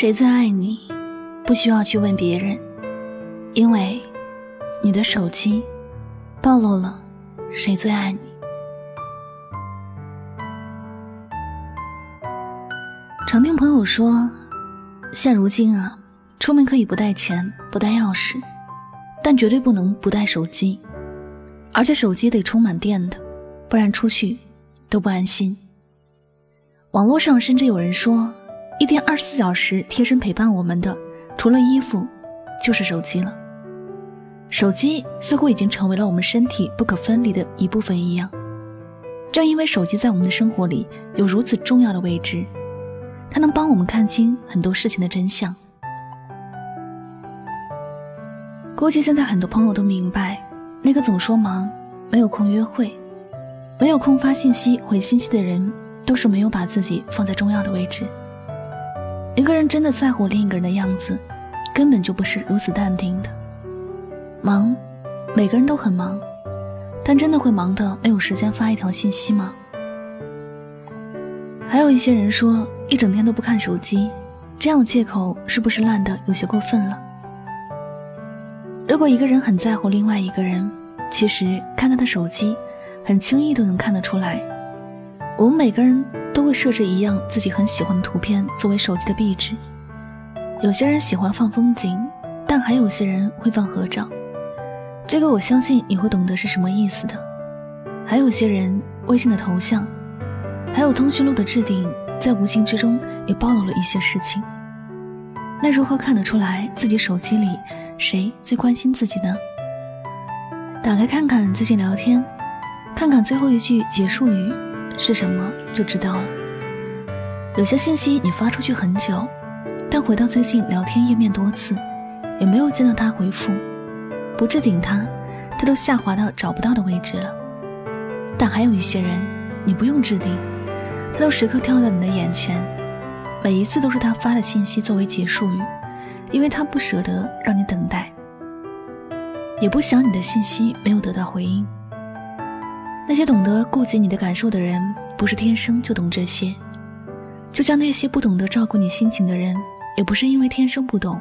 谁最爱你？不需要去问别人，因为你的手机暴露了谁最爱你。常听朋友说，现如今啊，出门可以不带钱、不带钥匙，但绝对不能不带手机，而且手机得充满电的，不然出去都不安心。网络上甚至有人说，一天二十四小时贴身陪伴我们的。除了衣服，就是手机了。手机似乎已经成为了我们身体不可分离的一部分一样。正因为手机在我们的生活里有如此重要的位置，它能帮我们看清很多事情的真相。估计现在很多朋友都明白，那个总说忙、没有空约会、没有空发信息回信息的人，都是没有把自己放在重要的位置。一个人真的在乎另一个人的样子，根本就不是如此淡定的。忙，每个人都很忙，但真的会忙的没有时间发一条信息吗？还有一些人说一整天都不看手机，这样的借口是不是烂的有些过分了？如果一个人很在乎另外一个人，其实看他的手机，很轻易都能看得出来。我们每个人。都会设置一样自己很喜欢的图片作为手机的壁纸。有些人喜欢放风景，但还有些人会放合照。这个我相信你会懂得是什么意思的。还有些人微信的头像，还有通讯录的置顶，在无形之中也暴露了一些事情。那如何看得出来自己手机里谁最关心自己呢？打开看看最近聊天，看看最后一句结束语。是什么就知道了。有些信息你发出去很久，但回到最近聊天页面多次，也没有见到他回复。不置顶他，他都下滑到找不到的位置了。但还有一些人，你不用置顶，他都时刻跳到你的眼前，每一次都是他发的信息作为结束语，因为他不舍得让你等待，也不想你的信息没有得到回应。那些懂得顾及你的感受的人，不是天生就懂这些；就像那些不懂得照顾你心情的人，也不是因为天生不懂。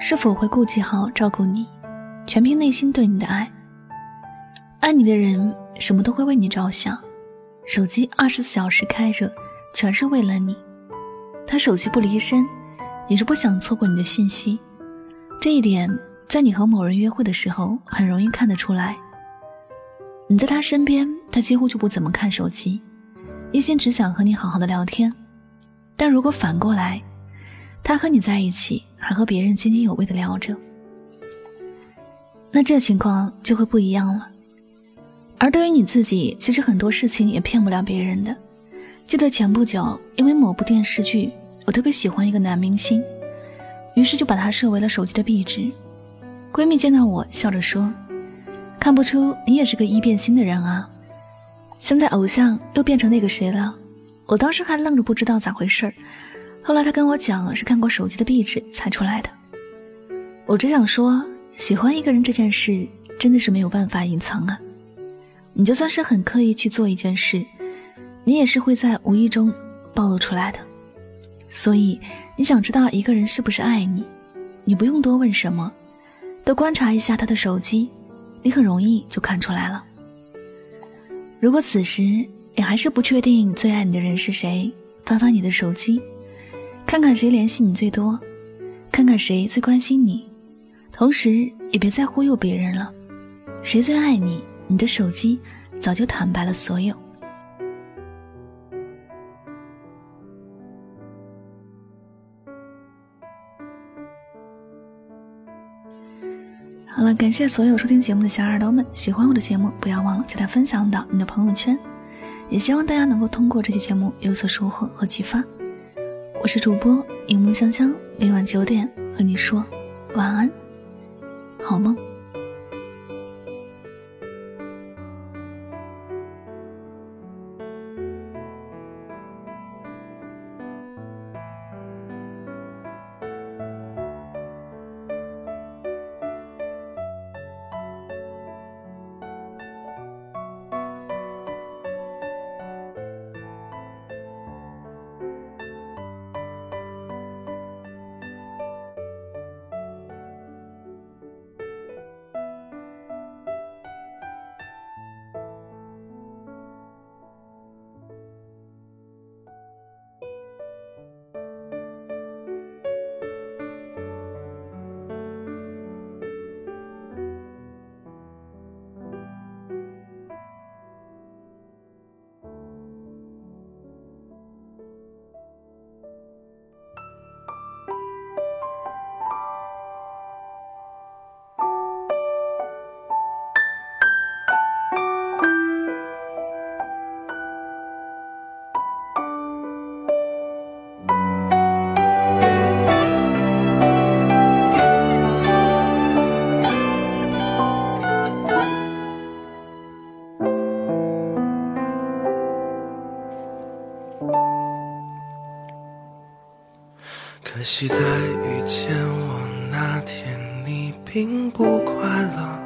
是否会顾及好照顾你，全凭内心对你的爱。爱你的人，什么都会为你着想。手机二十四小时开着，全是为了你。他手机不离身，也是不想错过你的信息。这一点，在你和某人约会的时候，很容易看得出来。你在他身边，他几乎就不怎么看手机，一心只想和你好好的聊天。但如果反过来，他和你在一起，还和别人津津有味的聊着，那这情况就会不一样了。而对于你自己，其实很多事情也骗不了别人的。记得前不久，因为某部电视剧，我特别喜欢一个男明星，于是就把他设为了手机的壁纸。闺蜜见到我，笑着说。看不出你也是个易变心的人啊！现在偶像又变成那个谁了？我当时还愣着不知道咋回事儿，后来他跟我讲是看过手机的壁纸才出来的。我只想说，喜欢一个人这件事真的是没有办法隐藏啊！你就算是很刻意去做一件事，你也是会在无意中暴露出来的。所以你想知道一个人是不是爱你，你不用多问什么，多观察一下他的手机。你很容易就看出来了。如果此时你还是不确定最爱你的人是谁，翻翻你的手机，看看谁联系你最多，看看谁最关心你，同时也别再忽悠别人了。谁最爱你，你的手机早就坦白了所有。感谢所有收听节目的小耳朵们，喜欢我的节目，不要忘了将它分享到你的朋友圈，也希望大家能够通过这期节目有所收获和启发。我是主播柠檬香香，每晚九点和你说晚安，好梦。可惜在遇见我那天，你并不快乐。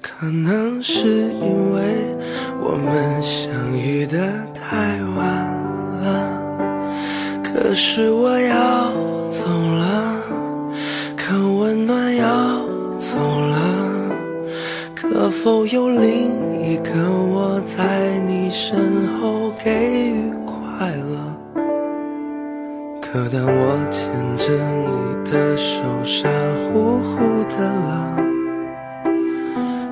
可能是因为我们相遇得太晚了，可是我要走了，可温暖要。否有另一个我在你身后给予快乐？可当我牵着你的手，傻乎乎的了，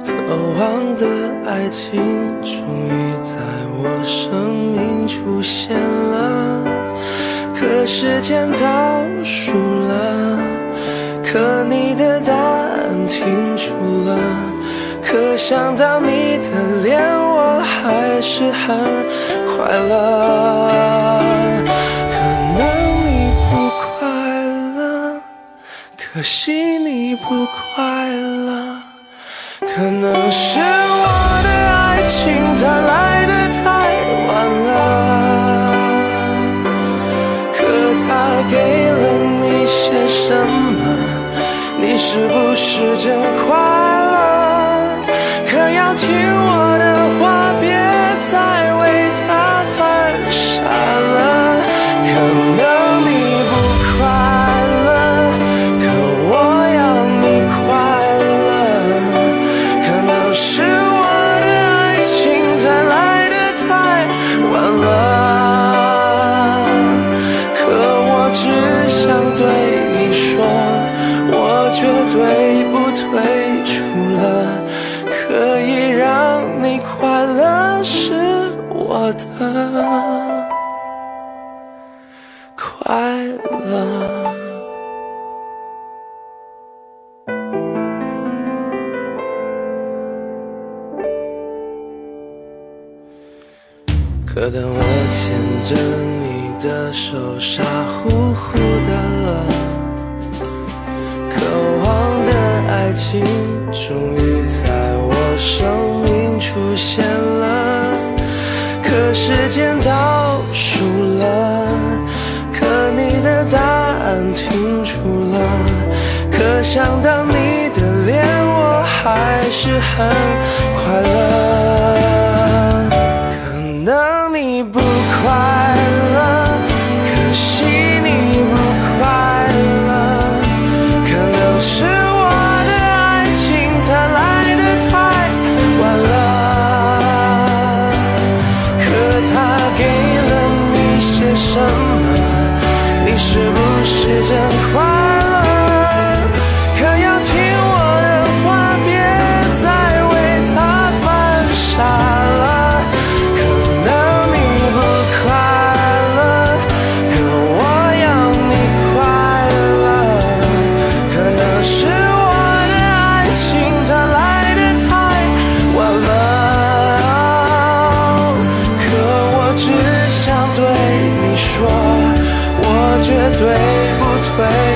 渴望的爱情终于在我生命出现了。可时间倒数了，可你的答案停住了，可想到你的脸，我还是很快乐。可能你不快乐，可惜你不快乐，可能是对，不退出了，可以让你快乐，是我的快乐。可当我牵着你的手，傻乎乎的。爱情终于在我生命出现了，可时间倒数了。可你的答案停住了，可想到你的脸，我还是很快乐。绝对不退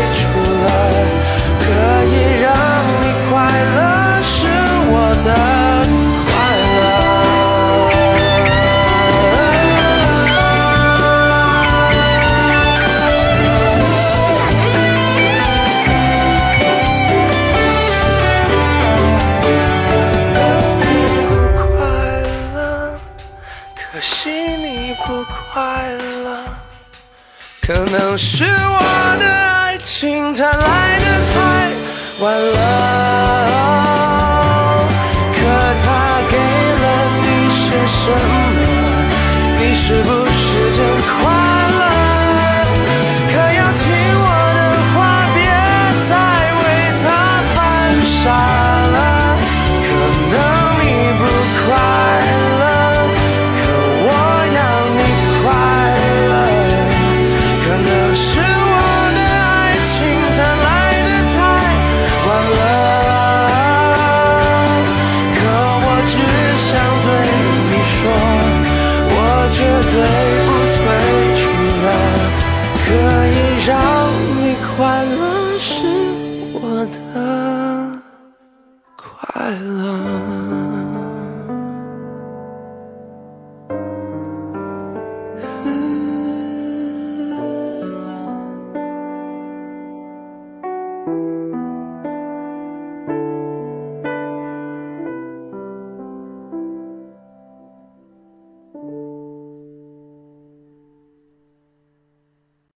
是我的爱情它来的太晚了，可他给了你些什么？你是不是真